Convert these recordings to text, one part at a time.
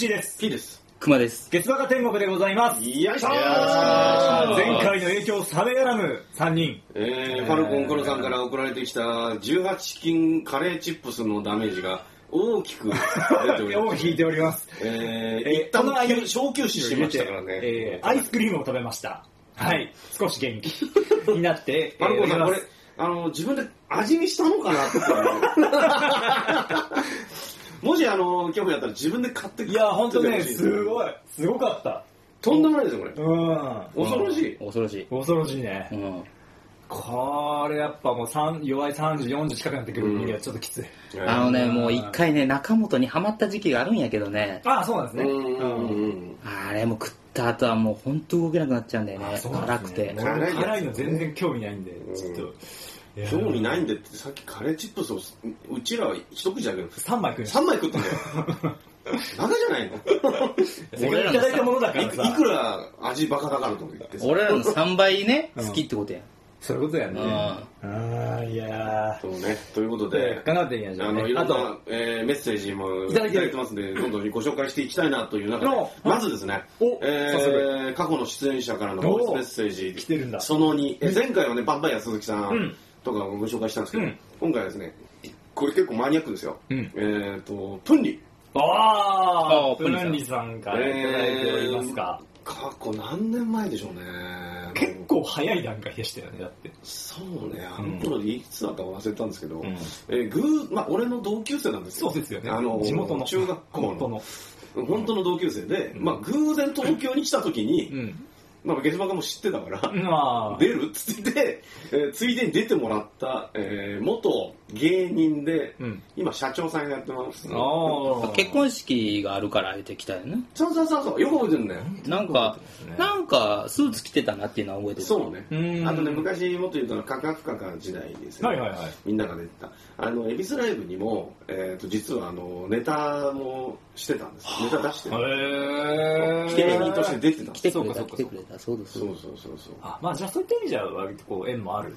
チーです。P です。熊です。月馬が天国でございます。よいしょー前回の影響冷めやらぬ3人。えー、ファルコンコロさんから送られてきた18金カレーチップスのダメージが大きく出ております。を引いております。えー、えー一旦小休止してましたからね。えーアイスクリームを食べました。はい。少し元気になって、ファルコンさん、これあの、自分で味見したのかなって。もし、あの、興味あったら自分で買っていや、ほんとね、すごい。すごかった。とんでもないですよ、これ。うん。恐ろしい。恐ろしい。恐ろしいねう。ん。これやっぱもう3弱い30、40近くなってくるにはちょっときつい。あのね、もう一回ね、中本にハマった時期があるんやけどね、ああ、そうなんですね。うん。あれもう食った後はもう本当動けなくなっちゃうんだよね。辛くて辛いの全然興味ないんで、ちょっと。興味ないんでって、さっきカレーチップスを、うちらは一口だけど、3枚食いました3枚食ってんだよ。バカじゃないの俺らのいただいたものだからさ。いいくら味バカだからと思って。俺らの3倍ね、好きってことや。そういうことやね。うんああ、いやそうね。ということー。で、考えてみましょあの、いろんな、えーメッセージもいいただいてますんで、どんどんご紹介していきたいなという中でお、まずですねお、えー過去の出演者からのボイスメッセージ、来てるんだその2、え前回はね、バンバイア鈴木さうんんとかをご紹介したんですけどうん、今回はですね、これ結構マニアックですよ。うんえっと、プンリ。ああプルンリさんからいただいておりますか。過去何年前でしょうね。結構早い段階でしたよね、だって。そうね、あの頃でいくつだったか忘れたんですけど、んえーぐーまあ、俺の同級生なんですよ。そうですよね。あの地元の。中学校の本当の。本当の同級生で、まあ、偶然東京に来た時に、うん。まあ、月馬がも知ってたから、まあ、出る？っつって、えーついでに出てもらった、えー元芸人で、うん。今社長さんやってます。ああ。結婚式があるから出てきたよね。そうそうそうそう、よく覚えてるんだよ。なんかね、なんか、スーツ着てたなっていうのは覚えてる。そうねう。んあとね、昔もっと言うと、カカフカカ時代ですね。はいはいはい。みんなが出てた。あの、恵比寿ライブにも、えっ、と、実はあの、ネタもしてたんです。ネタ出してる。へえ。芸人として出てたんです。そうかそうか来てくれた。そうです。そうそうそうそう。あ、まあじゃあそういった意味じゃ割とこう縁もある。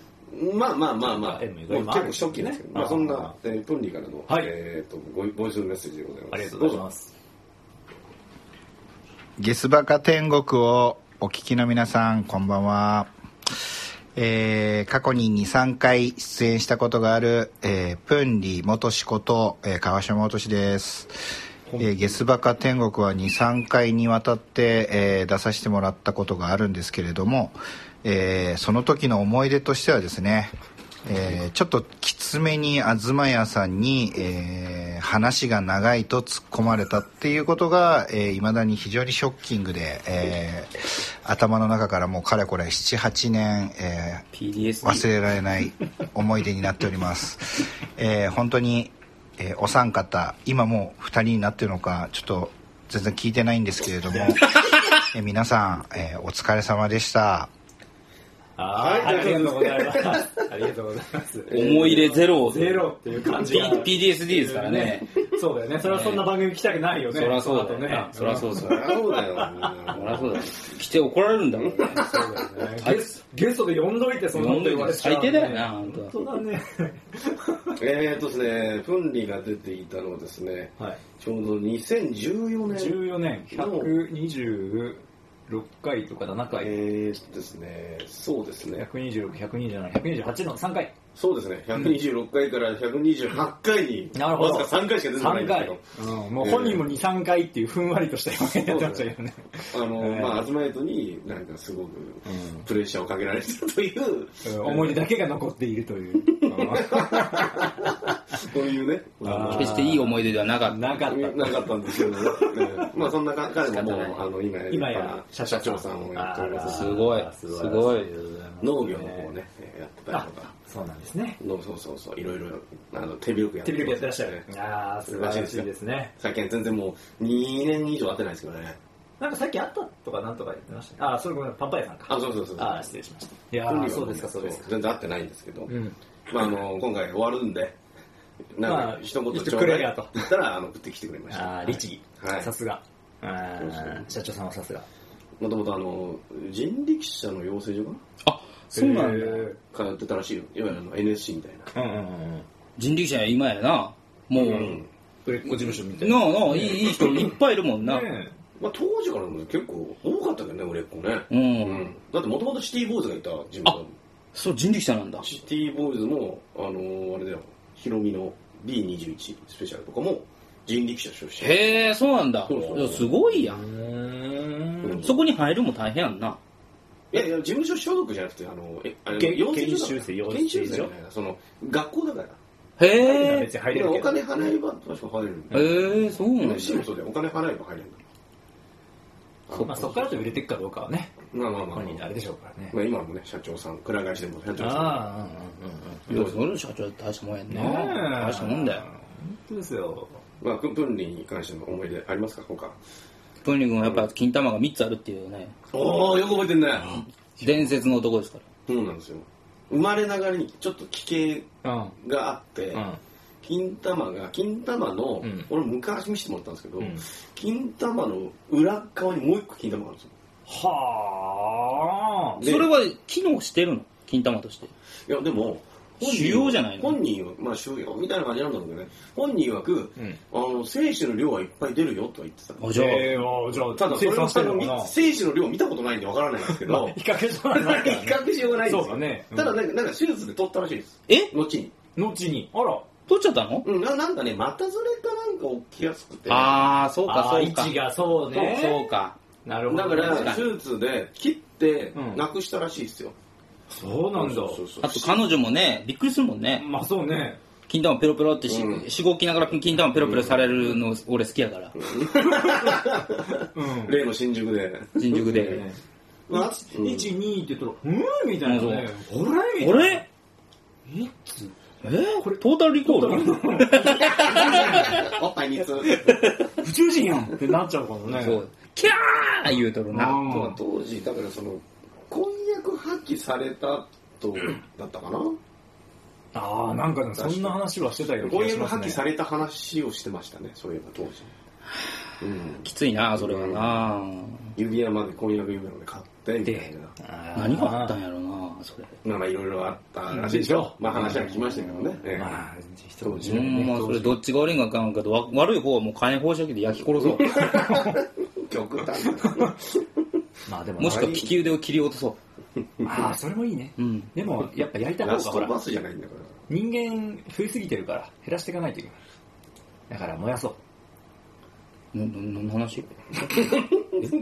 まあまあまあまあ、結構初期ですけど、ねまあそんなあ、えー、プンリーからの、はいえっ、とボイ、ボイスメッセージでございます。ありがとうございます。ゲスバカ天国をお聞きの皆さん、こんばんは。えー過去に2、3回出演したことがある、えープンリ元志こと、えー川島元志です。えーゲスバカ天国は2、3回にわたって、えー出させてもらったことがあるんですけれども、えーその時の思い出としてはですね、えーちょっときつめに東屋さんに、えー話が長いと突っ込まれたっていうことが、えー、未だに非常にショッキングで、えー頭の中からもうかれこれ78年、えー。忘れられない思い出になっております、えー本当に、えーお三方今もう2人になってるのかちょっと全然聞いてないんですけれども、えー皆さん、えーお疲れ様でしたはい、ありがとうございます。ありがとうございます。思い入れゼロ。ゼロっていう感じ。PDSD ですからね。そうだよね。それはそんな番組来たくないよね。そりゃそうだよね。そりゃそうそそう。りゃそうだよ。そりゃそうだよ。来て怒られるんだもんね。そうだよね。ゲスゲストで呼んどいて、そんなこと言われ最低だよな、本本当当だね。えっとですね、プンリーが出ていたのはですね、はい。ちょうど2014年。14年、126回とか7回。えーとですね、そうですね、126、127、128の3回。そうですね、126回から128回に、なるほど。わずか3回しか出てない3んですけ回。ど、。うん、もう本人も2、3回っていうふんわりとした表現になってましたけどね。あの、えーまあ、アズマイトになんかすごくプレッシャーをかけられてたという、うん。思い出だけが残っているという。そういうね、決していい思い出ではなかった。なかった。なかったんですけどね。ねまあそんな彼ももう、あの、今や今や社長さんをやっております。すごい。すごい。農業の方をね、えーやってたりあとか。そうなんですね。のそうそうそう、いろいろ、あの、手広くやって手広くやってらっしゃるね。ああ、素晴らしいですね。最近全然もう2年以上会ってないですけどね。なんかさっきあったとかなんとか言ってましたね。ああ、それごめん、パンパイヤさんか。あ、そうそうそうそう。ああ、失礼しました。いやそうですか、そうですか。全然会ってないんですけど、うん。まああの、今回終わるんで、なんまかあ一言言ってちょうだいくれやと言ったら、あの、送ってきてくれました。ああ、律儀。はいさすが。社長さんはさすが。もともとあの、人力車の養成所かあ、そうなんだ。通ってたらしいよ。いわゆるあの NSC みたいな。ーうんうんうん。人力車や今やな。もう、うん売れっ子事務所みたいな。なあなあ、いいいい人いっぱいいるもんな。ねまあ、当時からも結構多かったけどね、売れっ子ね。うん。だってもともとシティボーイズがいた事務所そう、人力車なんだ。シティボーイズも、あのーあれだよ、ヒロミの B21 スペシャルとかも人力車出身。へえ、そうなんだ。そうそういやすごいやん。そこに入るも大変やんな。いやいや、事務所所属じゃなくて、あの、え、あの研研修生養成所研修生じゃないその、学校だから。へえ。別に入れるけど。お金払えば確か入れるんだよ。へえ、そうなんだ。MC もそうだよ、お金払えば入れるんだよ。まあそこからと売れていくかどうかはね、まあまあまあ本人あれでしょうからね。まあ今もね、社長さん、くら替えしても社長さん。ああ、いや、それ社長大したもんやんな。ねえ。大したもんだよ。本当ですよ。まあ、プンリンに関しての思い出ありますか？他。プンリ君はやっぱ金玉が3つあるっていうね、おー、よく覚えてんね。伝説の男ですから。そうなんですよ。生まれながらにちょっと奇形うん。があって、うん。金玉が、金玉の、うん俺昔見せてもらったんですけど、うん金玉の裏側にもう一個金玉があるんですよ。はあ。でそれは機能してるの？金玉として。いや、でも、腫瘍じゃないの本人は、まあ、腫瘍みたいな感じなんだろうけどね、本人曰く、うんあの、精子の量はいっぱい出るよとは言ってた。あ、じゃあ、えー、じゃあ、ただ、それは生産してるのかな精子の量見たことないんでわからないんですけど、比較しないからね比較しようがないんですよ。そうだねうんただなんか、なんか手術で取ったらしいです。え？後に。後に。あら。取っちゃったの？うん、ななんかね、股ずれかなんか起きやすくて。ああ、そうか、そうか。位置がそうね。そうか。なるほど。だから、手術で切ってうんなくしたらしいですよ。そうなんだ。あと彼女もね、びっくりするもんね。まあそうね。金玉ペロペロってし、うんしごきながら金玉ペロペロされるの俺好きやから。うん。例の新宿で。新宿で。まあ1、2って言ったら、うん？みたいなね。うんほらみたいな。俺いつ？え？ー、これトータルリコールおっぱい3つ？宇宙人やんってなっちゃうかもね。そう。キャー言うとるな。当時、だからその、婚約破棄されたと、だったかな？ああ、なんかね、そんな話はしてたけど、婚約破棄されれた話をしてましたね、そういえば当時。うん。きついな、それはな。指輪まで婚約指輪まで買って、みたいな。何があったんやろな、それ。まあまあいろいろあったらしいでしょ。まあ話は聞きましたけどね。ええまあ、一当時うねん、まあそれどっちが悪いんか分からんけど、わ悪い方はもう火炎放射器で焼き殺そう。極端な。まあでも、もしくは利き腕を切り落とそ ああ、それもいいね。う。うん。でも、やっぱやりた方がほら、ストバスじゃないんだから。人間増えすぎてるから、減らしていかないといけない。だから燃やそう。何の話？え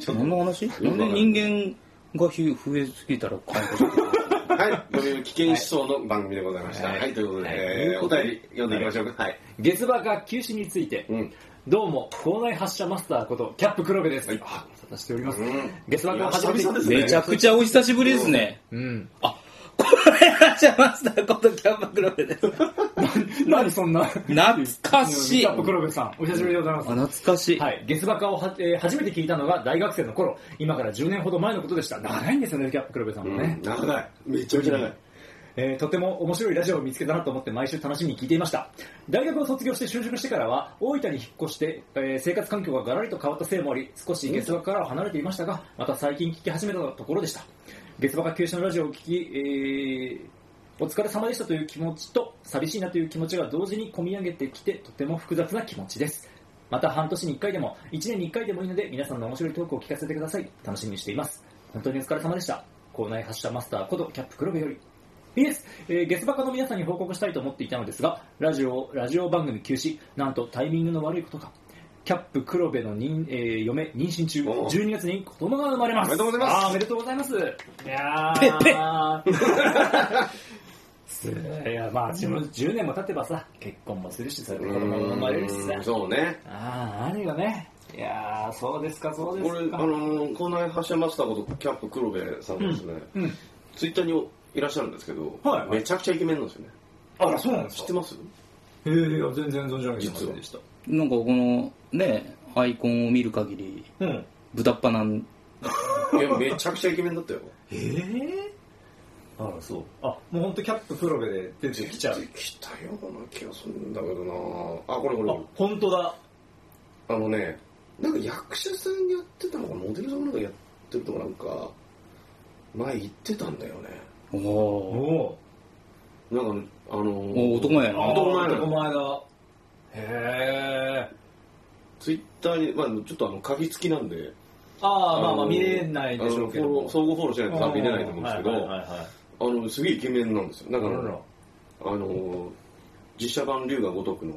何の話？なんで人間がひ増えすぎたら火炎放射器はい。危険思想の番組でございました。ははいい。ということで、はいえーお便り読んでいきましょうか。はい。月場が休止について、うん。どうも、校内発射マスターこと、キャップ黒部です。はいあ、ご無沙汰しております。うん月場が初めてめちゃくちゃお久しぶりですね。うん。あ、これじゃマスターことキャンパクロベです。何そんな。懐かしいキャップ黒部さん、お久しぶりでございます。あ、懐かしい。はい、月バカをは、えー初めて聞いたのが大学生の頃、今から10年ほど前のことでした。長いんですよね、キャップ黒部さんもね。長い。めちゃめちゃ長い。えーとても面白いラジオを見つけたなと思って毎週楽しみに聞いていました。大学を卒業して就職してからは大分に引っ越して、えー生活環境がガラリと変わったせいもあり少し月場からは離れていましたがまた最近聞き始めたところでした。月場が休止のラジオを聞き、えーお疲れ様でしたという気持ちと寂しいなという気持ちが同時に込み上げてきてとても複雑な気持ちです。また半年に1回でも1年に1回でもいいので皆さんの面白いトークを聞かせてください。楽しみにしています。本当にお疲れ様でした。校内発射マスターことキャップ黒部より。PS、えー、月バカの皆さんに報告したいと思っていたのですが、ラジオ、ラジオ番組休止、なんとタイミングの悪いことか。キャップ黒部の人、えー嫁、妊娠中、おう12月に子供が生まれます。おめでとうございますあーおめでとうございます。いやー。いや、まあ、10, 10年も経てばさ、結婚もするし、それで子供も生まれるしさうん。そうね。ああ、あるよね。いやー、そうですか、そうですこれ、か。あのー、校内発射マスターことキャップ黒部さんがですね、うん。ツイッターにいらっしゃるんですけど、はいめちゃくちゃイケメンなんですよね。あら、そうなんですか？知ってます？ええいや、全然存じ上げてませ実はんでした。なんかこの、ね、アイコンを見る限り、うん。豚っ鼻なん、いや、めちゃくちゃイケメンだったよ。ええあら、そう。あ、もう本当キャッププロベで出てきちゃう。出てきたような気がするんだけどなあ、これこれあ、本当だ。あのね、なんか役者さんやってたのか、モデルさんなんかやってるとかなんか、前言ってたんだよね。おー。おなんか、あのお男前やな。あ男前男前だ。へえツイッターに、まあ、ちょっとあの鍵付きなんで。ああまあまあの見れないでしょうけどあのフォロー相互フォローしないと見れないと思うんですけど、あのすげえイケメンなんですよ。だからあの実写版龍が如くの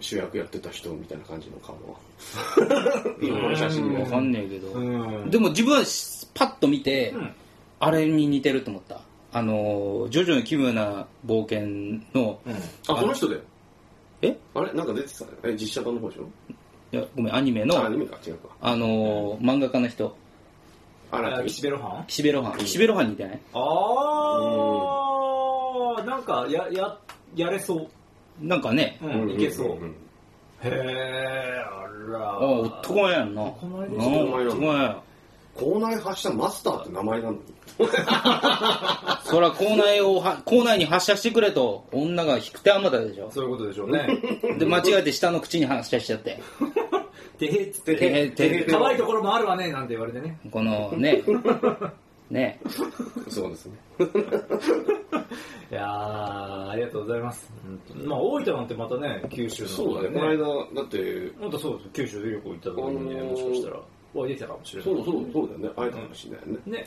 主役やってた人みたいな感じの顔は。今 この写真わでかんねえけど、うん。でも自分はパッと見て、うん。あれに似てると思ったあのジョジョの奇妙な冒険の、うん。あこの人だよ。え？あれ？なんか出てたえ実写版の方でしょ？いやごめんアニメの。あアニメか。違うか。あの漫画家の人。あらあ岸辺露伴？岸辺露伴。岸辺露伴に似てない？ああなんかやややれそう。なんかね、うんいけそう。うん。へえあらあ男前やんな。男前ですうん校内発射マスターって名前なのにそら校内をは校内に発射してくれと女が引く手あまたでしょ。そういうことでしょうね。で間違えて下の口に発射しちゃって。てへっつっててへ。てへ。可愛いところもあるわねなんて言われてね。このね。ね。そうですね。いやーありがとうございます。本当まあ大分なんてまたね九州のそうだね。この間だってまたそうです。九州で旅行行った時にねもしかしたらお会いできたかもしれない。そうそうそうだよね。会えたかもしれないよねね。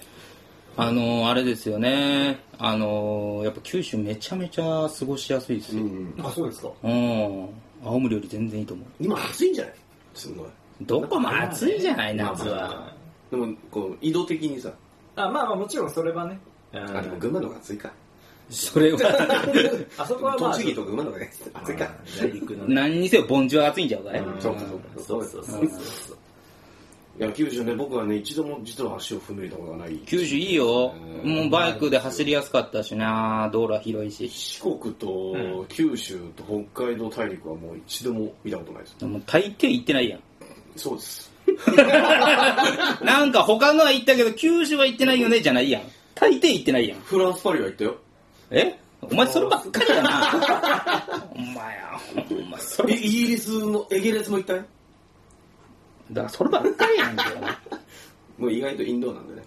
あのあれですよね。あのやっぱ九州めちゃめちゃ過ごしやすいですよ、うんあそうですか。うん。青森より全然いいと思う。今暑いんじゃない？すごい。どこも暑いじゃない夏まあ。は。でもこう移動的にさ。あまあまあもちろんそれはね。あでも群馬の方が暑いか。それは。あそこはまあ栃木と群馬の方が暑いか。内陸のね。何にせよ盆地は暑いんちゃうかい、うん。そうかそうかそうそうそうそういや九州ね僕はね一度も実は足を踏み入れたことがない。九州いいよ。うん。もうバイクで走りやすかったしな。道路は広いし。四国と九州と北海道大陸はもう一度も見たことないです。でも大抵行ってないやん。そうです。なんか他のは行ったけど九州は行ってないよねじゃないやん。大抵行ってないやん。フランスパリは行ったよ。え？お前そればっかりやな。お前やお前それイギリスのエゲレスも行ったよだからそればっかりやんけど もう意外とインドなんでね。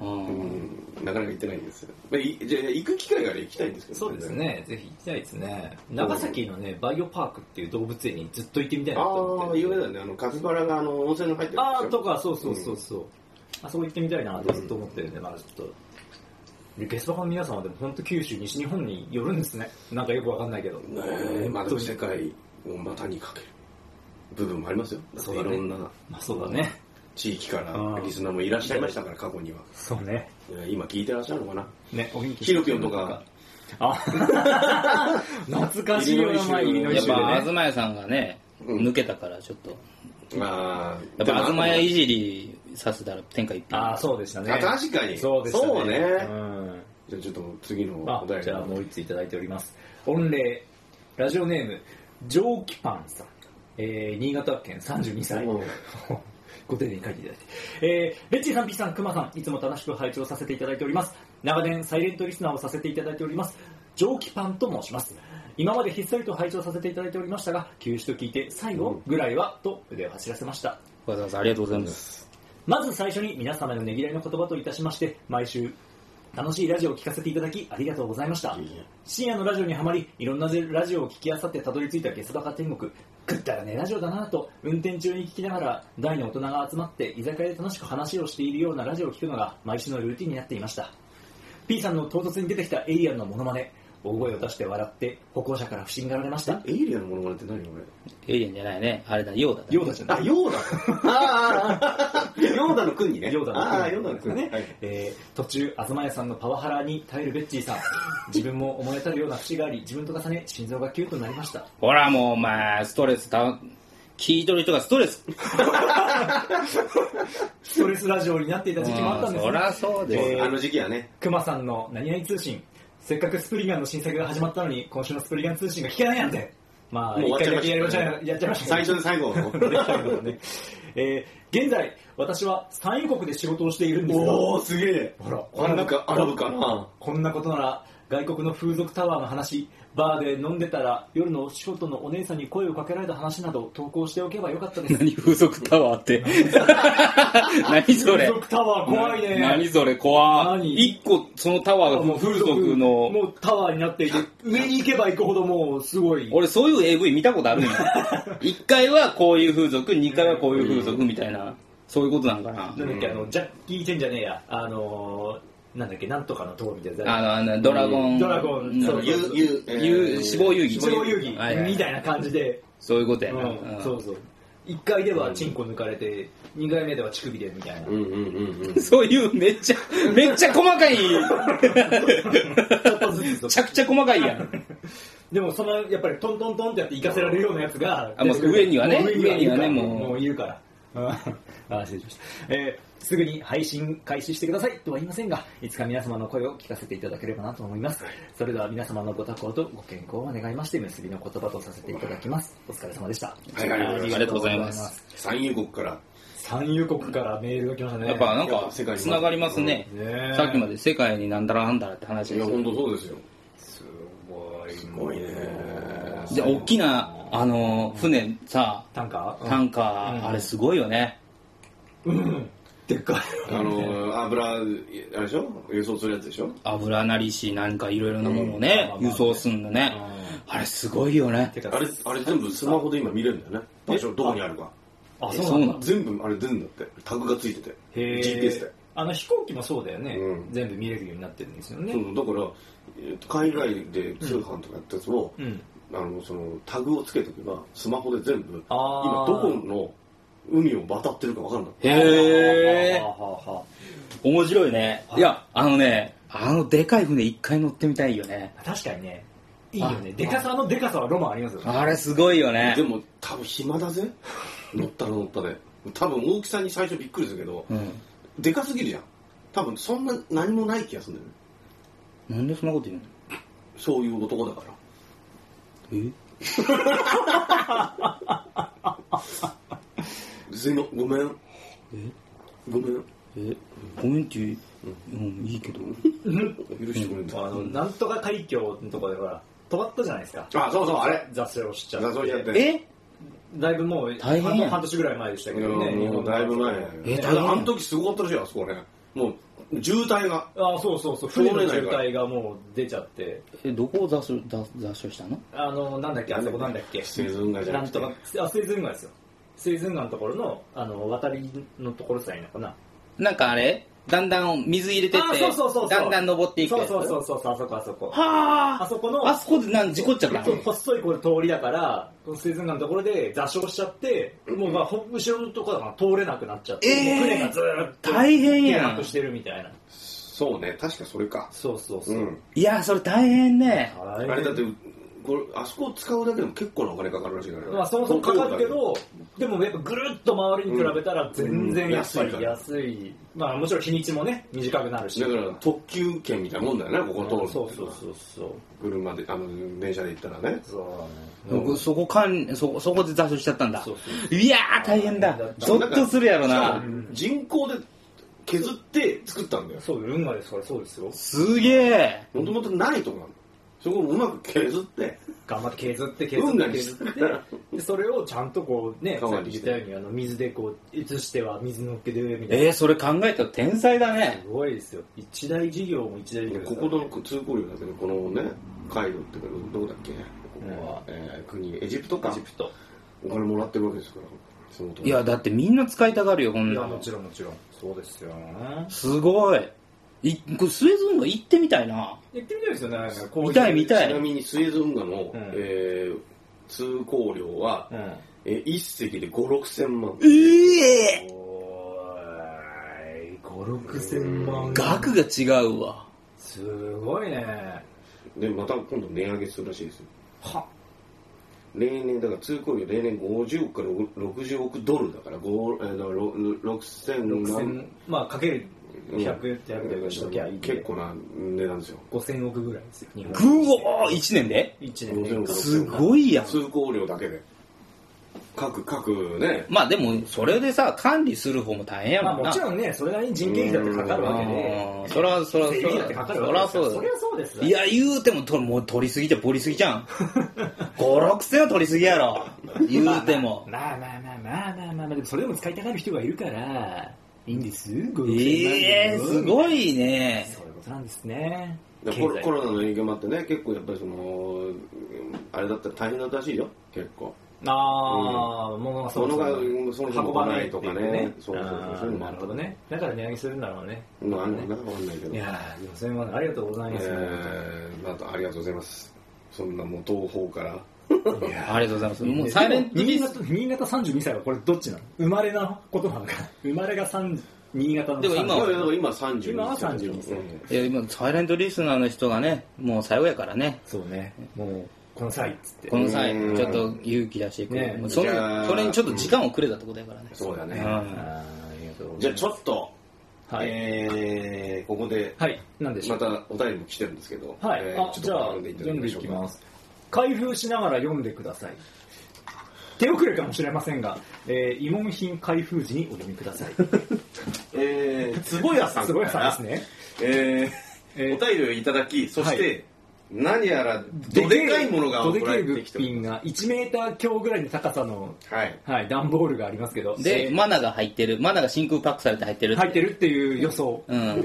うんうん。なかなか行ってないんですよ。まあいじゃあ行く機会があれば行きたいんですけどそうですね。ぜひ行きたいですね。長崎のねバイオパークっていう動物園にずっと行ってみたいなと思って。ああ有名だよね。あのカピバラがあの温泉に入ってるあーでしょ。とかそうそうそうそう、あそこ行ってみたいなとずっと思ってるんで、まだちょっと。でゲストファンの皆さんはでも本当九州西日本によるんですね。なんかよくわかんないけど。ねえまあでも世界を股にかける部分もありますよ。そうだね。いろんなまあそうだね。地域からうんリスナーもいらっしゃいましたから過去には。そうね。今聞いてらっしゃるのかな？ねお元気ヒロピョンとか。あ懐かしいよなまあ入りのやっぱ東屋さんがね、うん。抜けたからちょっと。まあやっぱ東屋いじりさせたら天下一品。ああそうでしたね。あ確かに。そうでしたね。そうね。うん。じゃあちょっと次のあお題じゃあもう一ついただいております。御礼ラジオネーム蒸気パンさん、えー、新潟県32歳うん ご丁寧に書いていただいて、えー、レッチーさん、ピーさん、クマさん、いつも楽しく拝聴させていただいております。長年、サイレントリスナーをさせていただいております。蒸気パンと申します。今までひっそりと拝聴させていただいておりましたが、休止と聞いて、最後ぐらいは、と腕を走らせました。わざわざありがとうございますまず最初に皆様のねぎらいの言葉といたしまして、毎週、楽しいラジオを聞かせていただき、ありがとうございました。深夜のラジオにはまり、いろんなラジオを聞きあさってたどり着いたゲスバカ天国。食ったらねラジオだなと、運転中に聞きながら、大の大人が集まって、居酒屋で楽しく話をしているようなラジオを聞くのが、毎週のルーティンになっていました。P さんの唐突に出てきたエイリアンのモノマネ、大声を出して笑って、歩行者から不審がられました。エイリアンのものまねって何これ？エイリアンじゃないねあれだヨーダだあ、ヨーダじゃない。ヨーダあー ヨーダの国にね。ヨーダの国ああ、ヨーダの国ね、はいえー途中、東屋さんのパワハラに耐えるベッチーさん。自分も思い当たるような節があり、自分と重ね、心臓がキュッとなりました。ほらもうお前ストレスた聞いとる人がストレス ストレスラジオになっていた時期もあったんですそりゃそうですえーあの時期はね。クマさんの何々通信。せっかくスプリガンの新作が始まったのに、今週のスプリガン通信が聞けないなんて。まあ、もう終わっちゃいました一回だけやりましたやっちゃいました最初で最後。ねえー現在、私は産油国で仕事をしているんですが、おー、すげえ。ほら、アラブか、アラブかな。こんなことなら、外国の風俗タワーの話バーで飲んでたら夜のショートのお姉さんに声をかけられた話など投稿しておけばよかったです。何風俗タワーって。何それ。風俗タワー怖いね。何それ怖。何？一個そのタワーが風俗の、もうタワーになっていて上に行けば行くほどもうすごい。俺そういう AV 見たことあるんよ。1回はこういう風俗、2回はこういう風俗みたいな、そういうことなんかな。なんだっけあのジャッキー・チェンじゃねえや。あのーなんだっけなんとかの塔みたいなあの、あの、ドラゴン。ドラゴンそうゆゆえーゆ死亡遊戯。死亡遊戯。みたいな感じで、そういうことやな。そうそう。1回ではチンコ抜かれて2回目では乳首でみたいな、うんうんうんうん。そういうめっちゃ、めっちゃ細かい。ちょっとずつめちゃくちゃ細かいやん。でもそのやっぱりトントントンってやって行かせられるようなやつがあもう上にはね。もう上にはねもうもう。もういるから。あ失礼しました、えーすぐに配信開始してください。とは言いませんがいつか皆様の声を聞かせていただければなと思います。それでは皆様のご多幸とご健康を願いまして結びの言葉とさせていただきます。お疲れ様でした。はいはい。ありがとうございます。産油国から。産油国からメールが来ましたね。やっぱなんか、世界につながりますね。ねえ。さっきまで世界になんだらなんだらって話いやですよ。本当そうですよ。すごいすごいね。で、大きな、あの、船さ、タンカー？タンカうん。ー、あれすごいよね。うんでっかいあの油あれでしょ？輸送するやつでしょ？油なりし、何かいろいろなものをうん。ね輸送すんのね。あれすごいよね。あれあれ全部スマホで今見れるんだよね？場所どこにあるか。あそうなんだ。全部あれ出るんだって。タグがついてて。GPS で。あの飛行機もそうだよね、うん。全部見れるようになってるんですよね。そうだから海外で通販とかやったやつをうん。あのそのタグをつけとけばスマホで全部今どこの海を渡ってるか分かんない。へー。はあはあはあ面白いね。い。や、あのね、あのでかい船一回乗ってみたいよね。確かにね。いいよね。でかさのでかさはロマンありますよね。あれすごいよね。で。も多分暇だぜ。乗ったら乗ったで。多分大きさに最初びっくりするけどうん。でかすぎるじゃん。多分そんな何もない気がするんだよね。なんでそんなこと言うの？そういう男だから。え？すいまごめん。えごめん。えごめんって言う、うん、いいけど。許してくれんだあのなんとか海峡のところでほら止まったじゃないですか。あそうそうあれ。雑誌をしちゃって。雑誌やって。え？だいぶもう大変や半半年ぐらい前でしたけどねもうだいぶ前えただあの時すごかったらしいよあそこねもう渋滞が。あそうそうそう船の渋滞がもう出ちゃって。え、どこを雑所、雑雑所したの？あのなんだっけあそこなんだっけ。スエズ運河じゃなんくて。なとかあスエズ運河ですよスエズ運河のところのあの渡りのところさえいいのかな。なんかあれ？だんだん水入れてってあそうそうそうそう。だんだん登っていくそうそうそうそうあそこあそこ。はあ。そこのああそこでなん事故っちゃったそう細いこれ通りだからスエズ運河のところで座礁しちゃってもうまあほ後ろのところだから通れなくなっちゃって、えー。船がずーっと大変やん。してるみたいな。そうね。確かそれか。そうそうそう、うん。いやそれ大変ね。ああれだってこれあそこを使うだけでも結構なお金かかるらしいからね。まあ、そもそもかかるけど、でも。やっぱぐるっと回るに比べたら全然やっぱりうん。安い。まあもちろん日にちもね、短くなるし。だから特急券みたいなもんだよねここ通るのそうそうそうそう。車であの電車で行ったらね。そう僕そこかんそそこで雑所しちゃったんだ。そうそういやー大変だ。ゾッとするやろな。も人工で削って作ったんだよ。そう、運河ですからそうですよ。すげえ。もともとないとこなのそこをうまく削って。頑張って削って削って。削って、でそれをちゃんとこうね、さっき言ったようにあの水でこう移しては水のっけでみたいな。えー、それ考えたら天才だね。すごいですよ。一大事業も一大事業ここの通行料だけどこのねカイロっていうかどこだっけ？ここは、えー国エジプトか。エジプト。お金もらってるわけですからいやだってみんな使いたがるよこんいや、なのもちろんもちろん。そうですよ。すごいいこれスエズ運河行ってみたいな。行ってみたいですよね。こうう。見たい見たい。ちなみにスエズ運河の、ん。えー通行料は、うん。えー一隻で5 6千万。ええおーい、5、6千万。額が違うわ。すごいね。でまた今度値上げするらしいですよ。は。例年だから通行料例年50億から60億ドルだから5えーだからろ6000 6000万、まあ、かけるうん。100、100でしときゃいいんで。結構な値段ですよ。5000億ぐらいですよ、日本。ぐおー1年で？1年で。5000億。すごいやん。通行料だけで。各各ね。まあでも、それでさ、管理する方も大変やまあもんな。もちろんね、それなりに人件費だってかかるわけで。う。ん。そらそらそ整備費だってかかるら、そわけですよ。そりゃらそうそうですよ。いや、言うても、ともう取りすぎてボリすぎじゃん。5、6千は取りすぎやろ。言うても。まあまあまあまあまあまあまあ、でもそれでも使いたがる人がいるから、いいんです。ええすい。ごいね。そういうことなんですね。でコロコロナの影響もあってね結構やっぱりそのあれだったら大変だったらしいよ結構ああ、物がそもそも物がそもそも運ばないとかね来ない。そうそうそうあーそういうのもあるなるほどね。だから値上げするんだろうね。まああんなわかんないけどいやー、でもそれまでありがとうございます。えーまたありがとうございますそんなもう東方からありがとうございます。もうサイレントリス。新潟新潟32歳はこれどっちなの？生まれなことなのか。生まれが3新潟のでも今いやいやだから今32今は32歳。いや、今、サイレントリスナーの人がね、もう最後やからね。そうね。もうこの際っつって。この際、うん。ちょっと勇気出していく。ね。そそれにちょっと時間をくれたってことやからね。そうだね。うん。あーありがとうごじゃあざいます。ちょっと、はい。えーここではい。なんでしょまうたお便りも来てるんですけど、はい、えーちょっとあじゃあ読んでいただ読んでいきましょうか。きます開封しながら読んでください。手遅れかもしれませんが、えー、慰問品開封時にお読みください。えー、坪谷さんすごいからさんですね。ええーーお便りをいただきそして、はい何やらどでかいものが送らどでけえ物品が1メーター強ぐらいの高さのはいはい、段ボールがありますけどで、えーマナが入ってる。マナが真空パックされて入ってる。入ってるっていう予想、うん。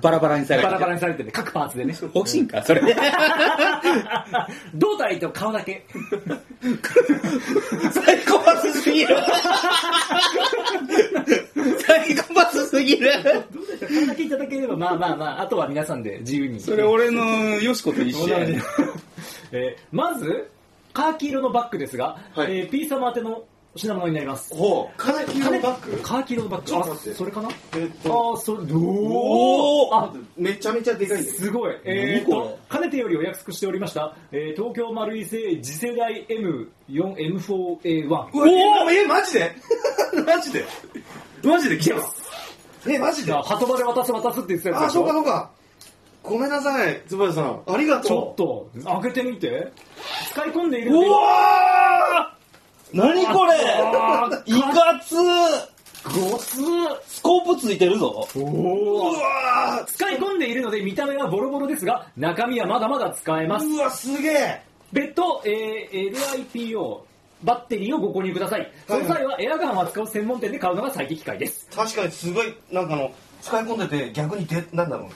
バラバラにされてる。バラバラにされてて各パーツでね欲しいんかそれで。胴体と顔だけサイコパスすぎる。すぎる。顔だけいただければまあまあまああとは皆さんで自由に。それ俺のよしこと一緒や同じえーまずカーキ色のバッグですが、はい。えー P 様宛ての品物になります。ほう。カナキのバッグ？カーキ色のバッグ？あちょっと待って。それかな？えっあとーそれおー。あめちゃめちゃでかいんだよすごい。えー、何ことれかねてよりお約束しておりました、えー東京丸井製次世代 M4M4A1。うわええマジで？マジで？マジで来たえマジじゃあ、鳩場で渡す渡すって言ってたやつあそうでしょかそうか。ごめんなさい坪谷さん。ありがちょとっと、開けてみて。使い込んでいるうわー！何これ？あーいかつ。ごつ。スコープついてるぞ。おー。使い込んでいるので見た目はボロボロですが、中身はまだまだ使えます。うわすげえ。別途、えー LIPO、バッテリーをご購入ください。その際はエアガンを扱う専門店で買うのが最適解です。確かにすごいなんかあの使い込んでて逆にでなんだろ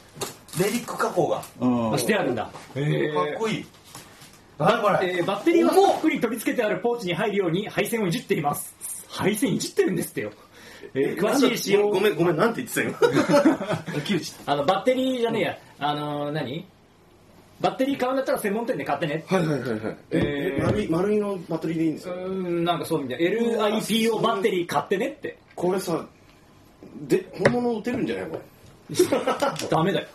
うレリック加工がうんあしてあるんだ。えかっこいい何これえーバッテリーはたっぷり取り付けてあるポーチに入るように配線をいじっています。配線いじってるんですってよ。えー詳しい仕様ごめんごめんなんて言ってた今窮地あの、バッテリーじゃねえや。あのー、何？バッテリー買うんだったら専門店で買ってね。はいはいはいはいえー丸い丸いのバッテリーでいいんですうよーん、なんかそうみたいな。LIPO バッテリー買ってねって。これさで本物打てるんじゃない？こ ダメだよ。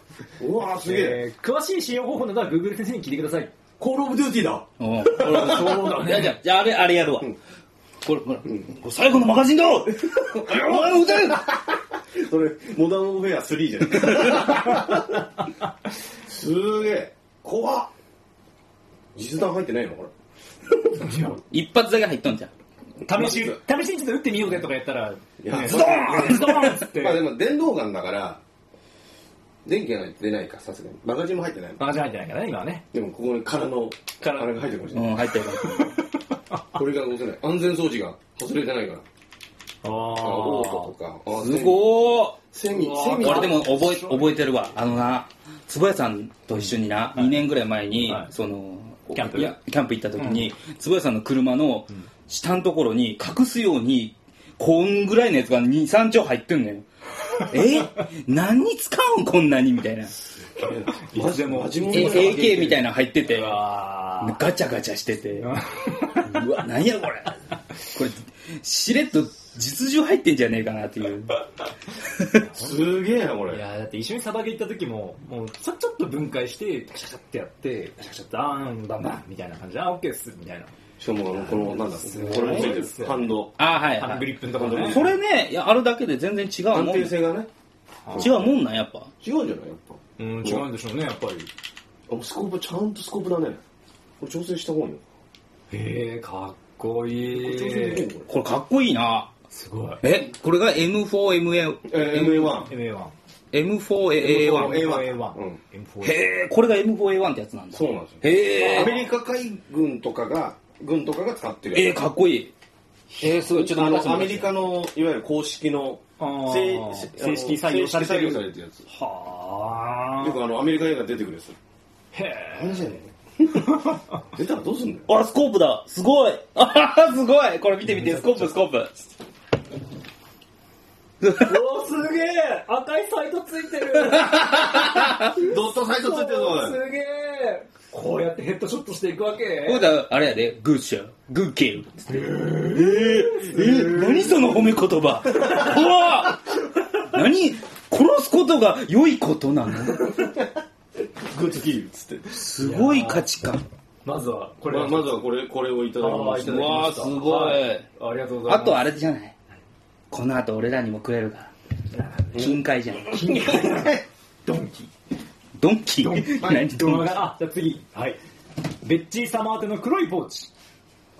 れうわすげええー詳しい使用方法などは Google 先生に聞いてください。コールオブデューティーだうん。そうだね。じゃあ、じゃあああれ、あれやるわ。これ、ほら、これ最後のマガジンだろお前の歌え それモダンオブフェア3じゃない すげえ怖っ。実弾入ってないのこ 一発だけ入っとんじゃん。試し、試しにちょっと打ってみようぜとかやったら、れいやねズドン！ズドーンっつって。まあでも電動ガンだから電気が出ないかさすがに。マガジンも入ってないマガジン入ってないからね、今はね。でもここに空の空あれが入ってるかもしれない、うん、入ってる。これが押せない安全装置が外れてないから。ああオートとかあすごーセミセミ俺でも覚え覚えてるわあのな坪谷さんと一緒にな、2年ぐらい前に、はい。そのキャンプ。いやキャンプ行った時に、坪谷さんの車の下のところに隠すようにこんぐらいのやつが23丁入ってんのよ。え？何に使うんこんなに？みたいな。マジでも。AK みたいなの入ってて。ガチャガチャしてて。うわ何やこれ。これしれっと実銃入ってんじゃねえかなっていう。すげえなこれ。いやだって一緒にサバゲ行った時ももうちょちょっと分解してシャシャってやってシャシャってあーんバンバンみたいな感じであオッケーっすみたいな。しかもこのなんだこれについてるハンドあはい、ハンドグはい、リップのところね。それねあるだけで全然違うも安ん定性がね。違うもんなんやっぱ。違うんじゃないやっぱ。うん違うんでしょうねやっぱり。あスコープちゃんとスコープだね。これ調整した方がいいよへえかっこいい。これかっこいいな。すごいえ、これが M4MA、え MA1 MA1 M4A1。A1 うんへへえ、これが M4A1 ってやつなんだ。そうなんですよへえ。アメリカ海軍とかが軍とかが使ってるえー、かっこいい。えー、すごい。ちょっとあのアメリカのいわゆる公式の正正式採用されてるやつはよくあのアメリカ映画出てくるやつへえ何じゃねん 出たらどうすんだよ？あ、スコープだ。すごい。あすごい。これ見て見て。スコープ、スコープ。おーすげえ赤いサイトついてる。ドットサイトついてるぞすげえこうやってヘッドショットしていくわけ。これだ、あれやで。グッシャー。グッキル。えー、えー、何その褒め言葉。うわ何？殺すことが良いことなの？グッズキルっつって。すごい価値観。まずはこれ。ままずはこれこれをいただきあました。わーすごい。はありがとうございます。あとあれじゃない？この後俺らにもくれるから。金塊じゃん。ドンキ。ドンキ？ドンーはい何ドンキ。あじゃあ次。はい。ベッチー様宛ての黒いポーチ。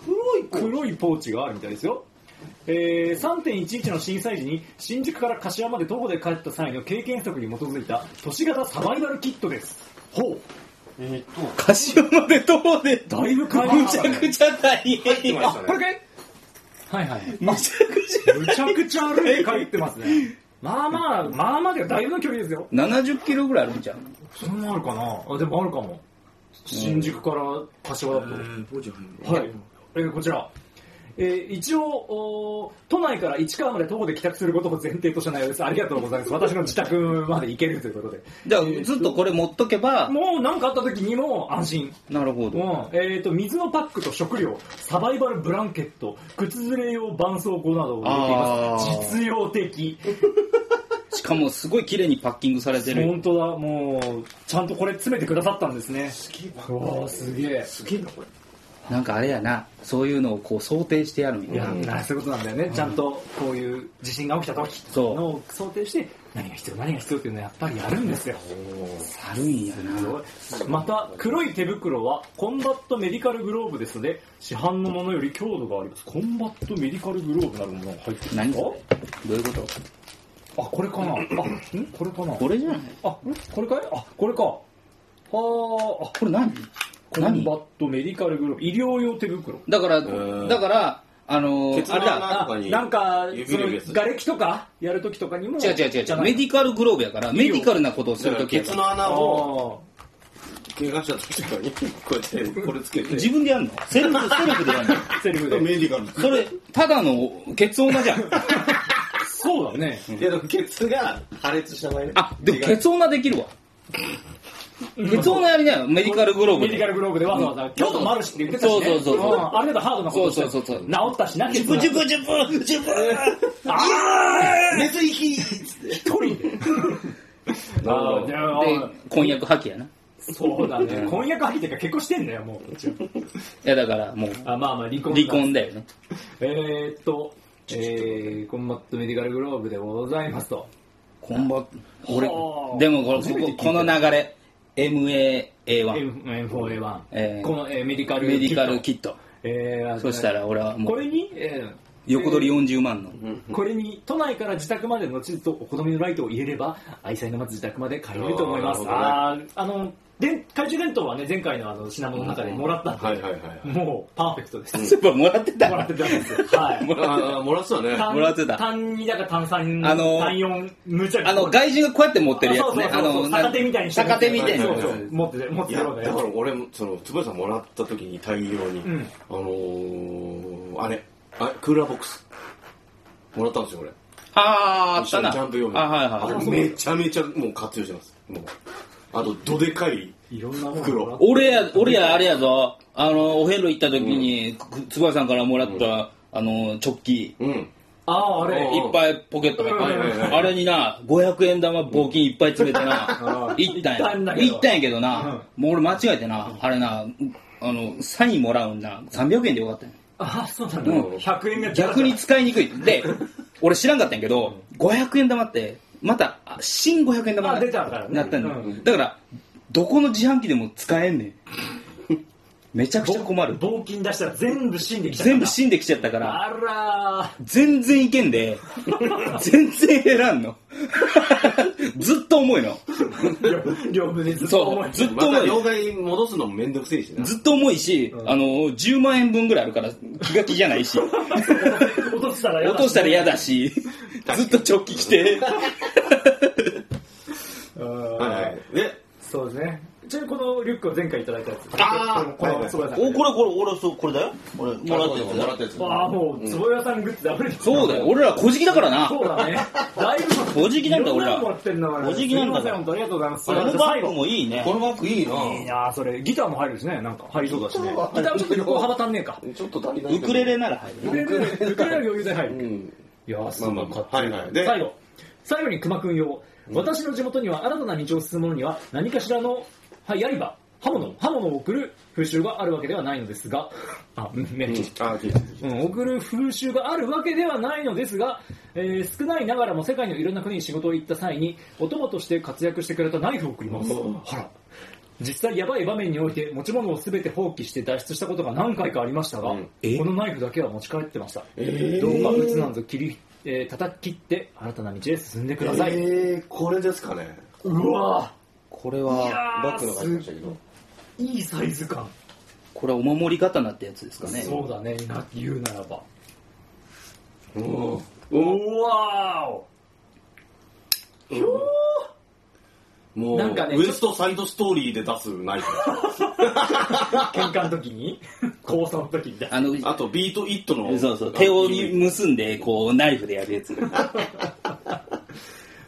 黒い黒いポーチがあるみたいですよ。えー、3.11の震災時に新宿から柏まで徒歩で帰った際の経験則に基づいた都市型サバイバルキットです。ほう。えーっと。柏まで徒歩で。だいぶむましたねちゃくちゃ大変ましたね。これかい？はいはい。むちゃくちゃ。むちゃくちゃ歩いて帰ってますね。まあまあまあまあでだいぶの距離ですよ。70キロぐらいあるんじゃん。そんなあるかな？あでもあるかも。新宿から柏だと、はい、えーこちら、えー一応お都内から市川まで徒歩で帰宅することを前提とした内容です。ありがとうございます。私の自宅まで行けるということで。じゃあ、ずっとこれ持っとけば、もう何かあった時にも安心。なるほど。うん。えー、と水のパックと食料サバイバルブランケット靴ずれ用絆創膏などを入れています。実用的。しかもすごい綺麗にパッキングされてる。本当だ。もうちゃんとこれ詰めてくださったんですね。すげえ。すげえ。すげえなこれなんかあれやな、そういうのをこう想定してやるんいやや。なそういうことなんだよね、ちゃんとこういう地震が起きた時のを想定して何が必要何が必要っていうのはやっぱりやるんですよ。あるんやな。また黒い手袋はコンバットメディカルグローブですので市販のものより強度があります。コンバットメディカルグローブなるものが入ってすか？どういうこと？あこれかな。あん？これかな。これじゃない？あこれかい？あこれか。はあこれ何？コン何バットメディカルグローブ。医療用手袋。だから、ー。だから、あのあれだ、あ穴とかになんかその指入れるやつ瓦礫とかやるときとかにも。違う違う違う。メディカルグローブやから、メディカルなことをするときやから。ケツの穴をあ怪我した時とかにこうやってこれつけて。自分でやんの？セルフ、セルフでやんの？あセリフで。メディカルそれ、ただのケツ女じゃん。そうだね。いやでもケツが破裂した場合ね。あ、でもケツ女できるわ。ケツ女やりなよ、メディカルグローブで。メディカルグローブでわざわざ京都もあるしって言ってたしね。そうそうそうそう。ん。あれだとハードなことしてそうそうそうそう。治ったしなジュプジュプジュプジュプ。熱息一人で。あーいやであ、婚約破棄やな。いーそうだね。婚約相手が結婚してんだよもう。や、だからもう、あまあまあ離婚離婚だよね。えーっとえー、コンバットメディカルグローブでございますと。コンバット、俺はあ、でもこれ初めて聞いた。ここの流れ、MAA1、M4A1、えーこの、えーメディカルメディカルキット。トえーそしたら俺はもう、これに、えー横取り40万の。これに都内から自宅までの地図とお好みのライトを入れれば愛妻の待つ自宅まで帰れると思います。ああーあので懐中電灯はね前回のあの品物の中でもらったんで、はいはいはいもうパーフェクトです、そういえばもらってた。もらってたんですよ。はい。ああもらってたね。単もらってた。単2だか単3あの単4むちゃくちゃあの、外人がこうやって持ってるやつね。あの、そうそうそう。逆手みたいにして逆手みたいなそうそう。はいはいはい。持ってて持ってるわけだから俺もそのつばさんもらった時に大量に、ん。あのー、あれあクーラーボックス。もらったんですよ俺。あー、あっ一緒にたな。キャンプ用にあ、はいあはい。れめちゃめちゃもう活用してます。もうあとどでかいいろんな袋俺や、俺やあれやぞ。あの、お遍路行った時に、くつばさんからもらった、あの、チョッキ。うん。あああれ。うん。いっぱいポケット入ってはいはいはい。るあれにな、500円玉募金いっぱい詰めてな、行ったん行ったんだや。行ったんやけどな、もう俺間違えてな、あれな、あの、サインもらうんな、300円でよかったんや。あそうなんだ、うん。100円が逆に使いにくい。で、俺知らんかったんやけど、500円玉って、また、あ新500円玉あ出たからね。なったんだ、うん。だから、どこの自販機でも使えんねん。めちゃくちゃ困る。棒金出したら全部死んできちゃった全部死んできちゃったから。あら全然いけんで。全然減らんの。ずっと重いの。ー両胸ずっとそ重い。うずっと重い。両替戻すのもめんどくせえしな。ずっと重いし、あの10万円分ぐらいあるから気が気じゃないししたら嫌だ落としたら嫌だし。ずっと直帰して。うんはいはい。でそうですね。ちなみにこのリュックを前回いただいたやつ。あーこれはいはいそうだねおこれこれ俺そうこれだよ？俺もらってるもらったやつわあもう坪屋さんグッズで溢れてるそうだよ。俺ら小じきだからな。そうだね。だいぶ小じきなんだ俺ら。小じきなんだありがとうございます。このバッグもいいね。このバッグいいな。いいなあそれギターも入るしね。なんか入りそうだしね。ギターは入る。ーちょっと横幅足んねえか。ちょっと足りない。ウクレレなら入るウクレレウクレレは余裕で入る。うん。いやーすごいまあまあまあかっこいいはいはい。で最後。最後に熊くん用私の地元には新たな道を進む者には何かしらの、はい、刃刃物刃物を送る風習があるわけではないのですがあね、うん、送る風習があるわけではないのですが、えー少ないながらも世界のいろんな国に仕事を行った際にお供として活躍してくれたナイフを送ります、はら。実際やばい場面において持ち物を全て放棄して脱出したことが何回かありましたが、うん。え？このナイフだけは持ち帰ってました、えー？どうか撃つなんぞ切り、えー叩き切って新たな道へ進んでください、えーこれですかね。うわこれいはやバッグの書いてましたけど。いいサイズ感、これはお守り刀ってやつですかね。そうだね。な言うならば。おおうわー。おひょー。もうなんかねウエストサイドストーリーで出すナイフ 喧嘩の時に？交差の時にあのあとビートイットの。そうそう。手を結んでこうナイフでやるやつ。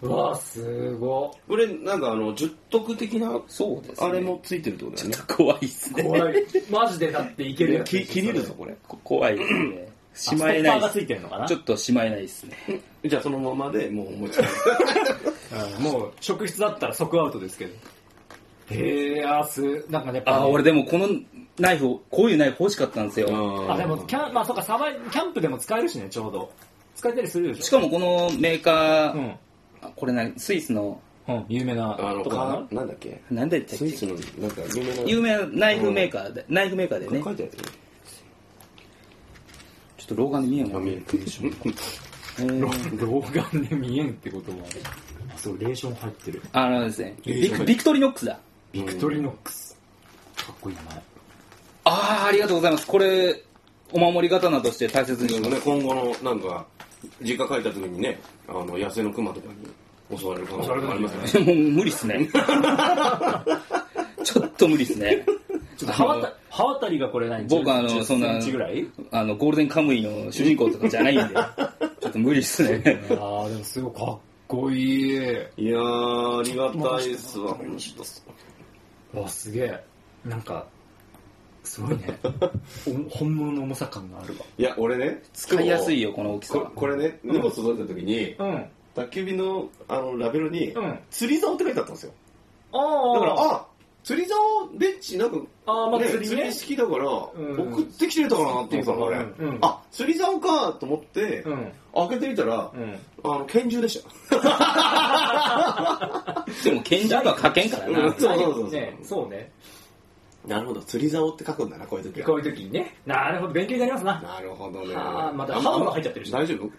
うわすごこれなんかあの十徳的なそうです、ね、あれもついてるってことだよね。怖いっすね。怖い。マジでだっていけるやつき切れるぞこれ。こ怖いですね。ししまえないちょっとしまえないっすね。じゃあそのままでもうお持ち帰り。うんもう職質だったら即アウトですけどへえあすなんかねあ俺でもこのナイフをこういうナイフ欲しかったんですよ。あでもキャンまあそうかサバイキャンプでも使えるしねちょうど。使えたりするでしょ。しかもこのメーカー、うん、あこれ何スイスのうん、有名なあのなかな？んだっけ？何だっけ？スイスのなんか有名な有名なナイフメーカーで、ナイフメーカーでね。書いてあるよね。ちょっと老眼で見えんわ。あ見え老眼で見えんってことはあそうレーション入ってる。あのですねえービクビクトリノックスだビクトリノックス。かっこいい名前。ああありがとうございます。これお守り刀として大切に。ね。今後のなんか実家帰った時にねあの野生のクマとかに襲われる可能性もありますよね。もう無理っすね。ちょっと無理っすね。ちょっと刃渡刃渡りがこれ何？僕あの10そんなあのゴールデンカムイの主人公とかじゃないんで。ちょっと無理っすね。ああでもすごいかっこいい。いやーありがたいですわわすげえ。なんかすごいね。お 本物の重さ感があるわ。いや俺ね使いやすいよこの大きさ。はここれね荷物届いた時にうん。宅急便のあのラベルにうん。釣り竿って書いてあったんですよ。あだからあ釣り竿レッチなんかあーまあね釣りね。好きだからん。送ってきてたかなと思ったのあれうんうん。あ釣り竿かと思ってうん。開けてみたらうん。あの拳銃でした でも拳銃とは書けんからな。うんそうそうそう。ねそうね。なるほど。釣り竿って書くんだなこういう時は。こういう時にね。なるほど。勉強になりますな。なるほどね。はあまだあん刃物入っちゃってるし。大丈夫？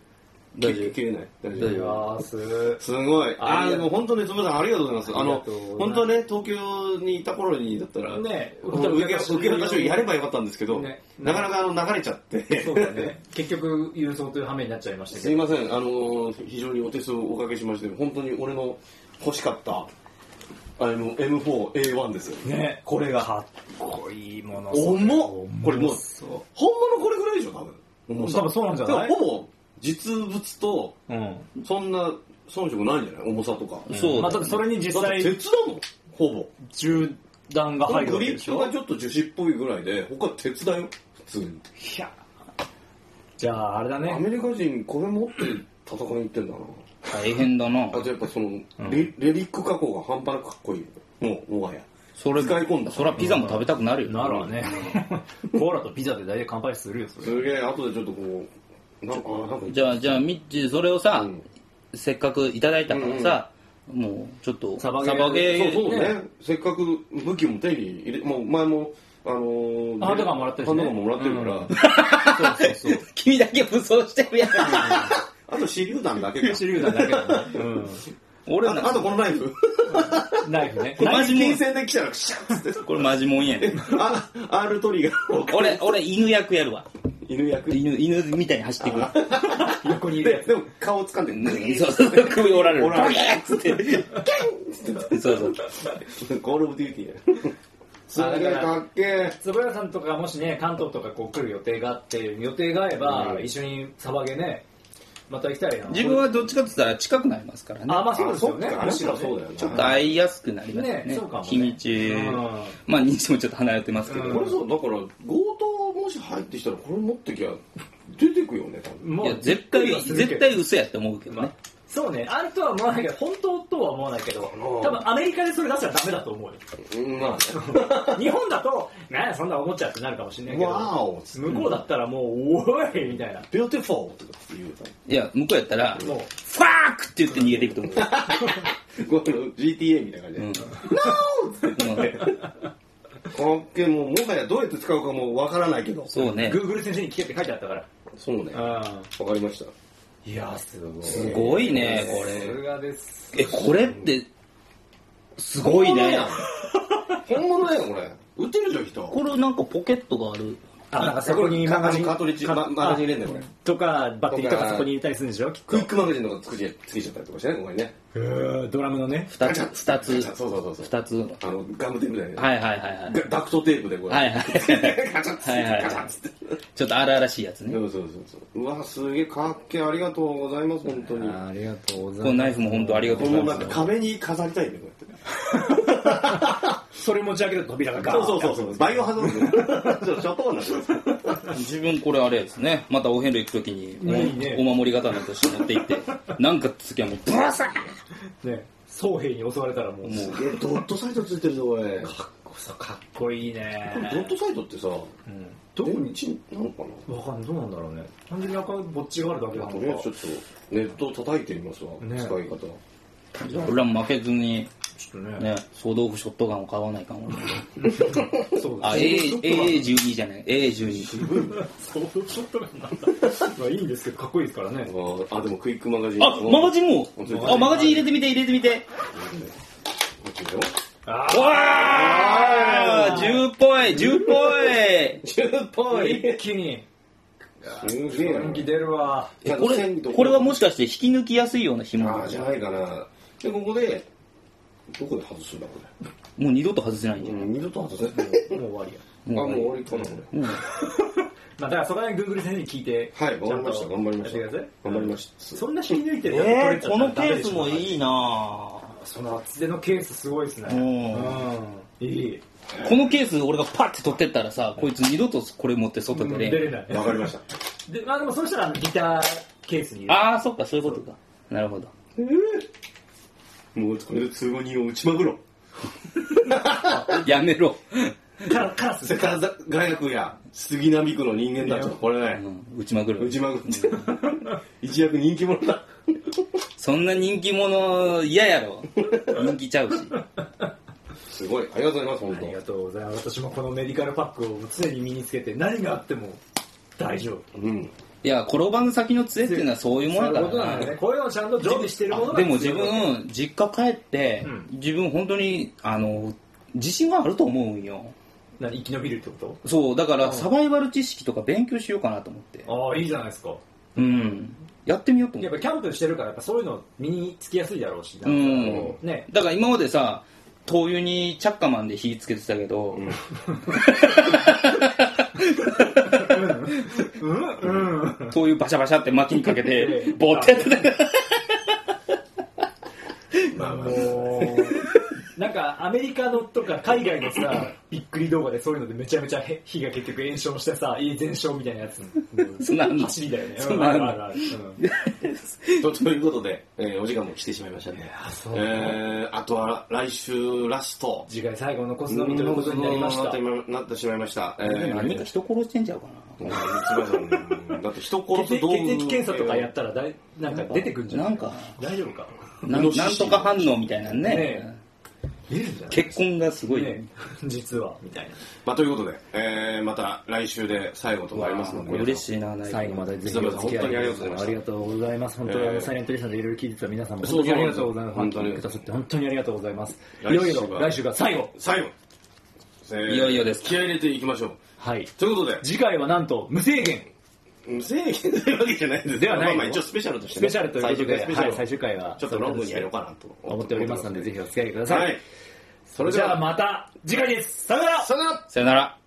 大丈夫？切れない大丈夫？す。すごい。ああ、ありがとうでも本当に、つむさん。ありがとうございます。あありがのとうございます、本当はね、東京にいた頃にだったら、ね本当は受け受け渡しをやればよかったんですけど、ね。なかなかあの流れちゃって、そうだね。結局郵送という羽目になっちゃいましたけど。すいません、あの、非常にお手数をおかけしまして、本当に俺の欲しかった、あの、M4A1 ですよ。ねこれが。かっこいいもの重っこれもうそう本物これぐらいでしょ、多分。重さ多分そうなんじゃない？ほぼ実物と、うんそんな遜色ないんじゃない？重さとか。そうまあ、だってそれに実際鉄だもん、ほぼ。銃弾がこのグリッ入るわけでしょ？プがちょっと樹脂っぽいぐらいで、他鉄だよ、普通に。いやじゃああれだアねメリカ人これ持って戦いに行ってんだな。大変だな。あとやっぱその、レレリック加工が半端なくかっこいい。もう、もはや。それ使い込んだ。そりゃピザも食べたくなるよ。ならね。コーラとピザで大体乾杯するよそれ。すげえ、後でちょっとこう、なんか、なんか、じゃあじゃあミッチーそれをさ、うん。せっかくいただいたからさ、もうちょっとサバゲーサバゲーそうそうね。せっかく武器も手に入れ、もう前もあのー、ハンドガンもらってるしね。ハンドガンももらってるから、そうそうそう。君だけ武装してるやん。あと手榴弾だけか。手榴弾だけだね。うん。俺なあとあとこのナイフ。ナイフね。これマジもん、金銭で来たらクシャッつって。これマジもんやねん。あ、R トリガーを。俺、俺犬役やるわ。犬役？犬、犬みたいに走ってくる。横にいるやで、でも顔掴んで、うん そうそうそう、首折られる。折られるつって。そうそう。コールオブデューティーや。すげえかっけえ。つ。つぶやさんとかもしね、関東とかこう来る予定があって、予定が合えば、うん一緒にサバゲね、また行きたいな。自分はどっちかって言ったら近くなりますからね。あ、まあそうですよねあそっ。かむしろねそうだよねちょっと会いやすくなりますよね。ねそうかもね日にちうん。まあ、日もちょっと離れてますけど。うんこれそう、だから、強盗もし入ってきたら、これ持ってきゃ、出てくよね、多分。もいや、絶対、絶対嘘やって思うけどね。そうね、あるとは思わないけど、本当とは思わないけど、多分アメリカでそれ出したらダメだと思うよ。うんまあね。日本だと、ねえそんな思っちゃってなるかもしれないけど、 wow 向こうだったらもう、おいみたいな。 beautiful とかって言ういや、向こうやったら、フもう、ァークって言って逃げていくと思う。と。この GTA みたいな感じで。うんかっけえもう、もはやどうやって使うかもわからないけど。そうね。Google 先生に聞けって書いてあったから。そうね。わあかりました。いや、すごい。すごいね、こさすれ。がです。え、これって、すごいね。本物だよ、これ。売ってるじゃん、人。これなんかポケットがある。あ、なんかそこにマガジン。カートリッジ、かママガジン入れんだよ、これ。とか、バッテリーととかかそこに入れたりするんでしょ？きっとクイックマガジンとかつけつけちゃったりとかしてね、ここにね。ドラムのね。二つ、二つ、そうそうそうそう。二つ。あの、ガムテープだよね。はいはいはいはい。ダダクトテープでこれ。はいはい。ガチャッつって、ガチャッつって。ちょっと荒々しいやつね。そうそうそうそう。うわ、すげえかっけえ、ありがとうございます、本当に。ありがとうござこのナイフも本当ありがとうございますもなんか。壁に飾りたいね、こうやって。それ持ち上げると扉がガーンそうそうそうそう。バイオハザード。ちょっと、ちょっとなってます。自分これあれですね。またお遍路行くときにいいね。お、お守り刀として持って行って、なんかつきはもうブラサーね、僧兵に襲われたらもう、もう。すげえ、ドットサイトついてるぞ、これ。かっこさかっこいいね。これドットサイトってさ、うん。どこにちなのかな？わかんない。どうなんだろうね。単純に赤いぼっちがあるだけなのとりあえずちょっとネットを叩いてみますわ、ね。使い方。俺らも負けずに、ちょっとねね、総道具ショットガンを買わないかも。そうあ、AA- AA12 じゃない AA12。そういうショットガンなんだまあいいんですけどかっこいいですからねあ、でもクイックマガジン。あ、マガジンもあ、マガジン入れてみて、入れてみて。こっちだよ。あわー !10 っぽい !10 っぽい10ポあイ一気にすげえな。元気出るわえこれ、これはもしかして引き抜きやすいような紐じゃないかな。で、ここで、どこで外すんだ、こもう二度と外せないんじれ。ゃない？うん、二度と外せない。もう終わりやあ、もう終わりかな、これ。うんまあだからそこら辺 Google 先生に聞いてはい、頑張りました、頑張りました。頑張りました。そんな引き抜いてるやつえー、このケースもいいなその厚手のケースすごいですねうんうんいいこのケース俺がパッて取ってったらさ、こいつ二度とこれ持って外でね。出れないわかりました。でまあでもそうしたらギターケースにああ、そっか、そういうことか。なるほど。もうこれで通話人を打ちまぐろ。やめろ。カラカラス世界大学や杉並区の人間たちはこれうね、ん、打ちまくる。打ちまぐろ。一躍人気者だ。そんな人気者嫌やろ。人気ちゃうし。すごい。ありがとうございます、本ありが当。とうございます私もこのメディカルパックを常に身につけて何があっても大丈夫うん。いや、転ばぬ先の杖っていうのはそういうものだからな。ねこういうのをちゃんと常備してるものがでも自分、実家帰ってうん、自分本当に、あの、自信があると思うんよ。何生き延びるってこそう、だからサバイバル知識とか勉強しようかなと思って。とああいいじゃないですかうん。やってみようと思って。やっぱキャンプしてるからやっぱそういうの身につきやすいだろうしうなんねだから今までさ、灯油にチャッカマンで火つけてたけど、うん うん灯油バシャバシャって薪にかけえてえ、ボーってやってたから。もうなんかアメリカのとか海外のさびっくり動画でそういうのでめちゃめちゃへ火が結局炎症してさ家全焼みたいなやつ。そんな走りだよね。そんなあるあるうんと ということで、えーお時間も来てしまいましたね。そうえー、あとは来週ラスト。次回最後のコスのみということになりましたなってなってしまいました。えー、何か人殺してんちゃうかな。だって人殺す道具。血液検査とかやったらだいなんか出てくるんじゃない？なんか、大丈夫か？なんとか反応みたいなのねね。結婚がすごいね。ね。実は。みたいな。まあ、ということで、えー、また来週で最後となりますので、嬉しいなない最後までぜひお付き合い本当にありがとうございましたありがとうございます。本当にあえーのサイレントリスナーでいろいろ聞いてた皆さんも本当にありがとうございます。本当にださって本当にありがとうございます。い来週はよいよ来週が。最後。最後、えーいよいよです気合い入れていきましょう。はい。ということで、次回はなんと無制限。無制限というわけじゃないですではないの？まあまあ一応スペシャルとしてね、スペシャルということで最終は。い最終回はちょっとロングにやろうかなと思っておりますのでぜひお付き合いください、はい。それでは、じゃあまた次回です。さよなら。さよなら。さよなら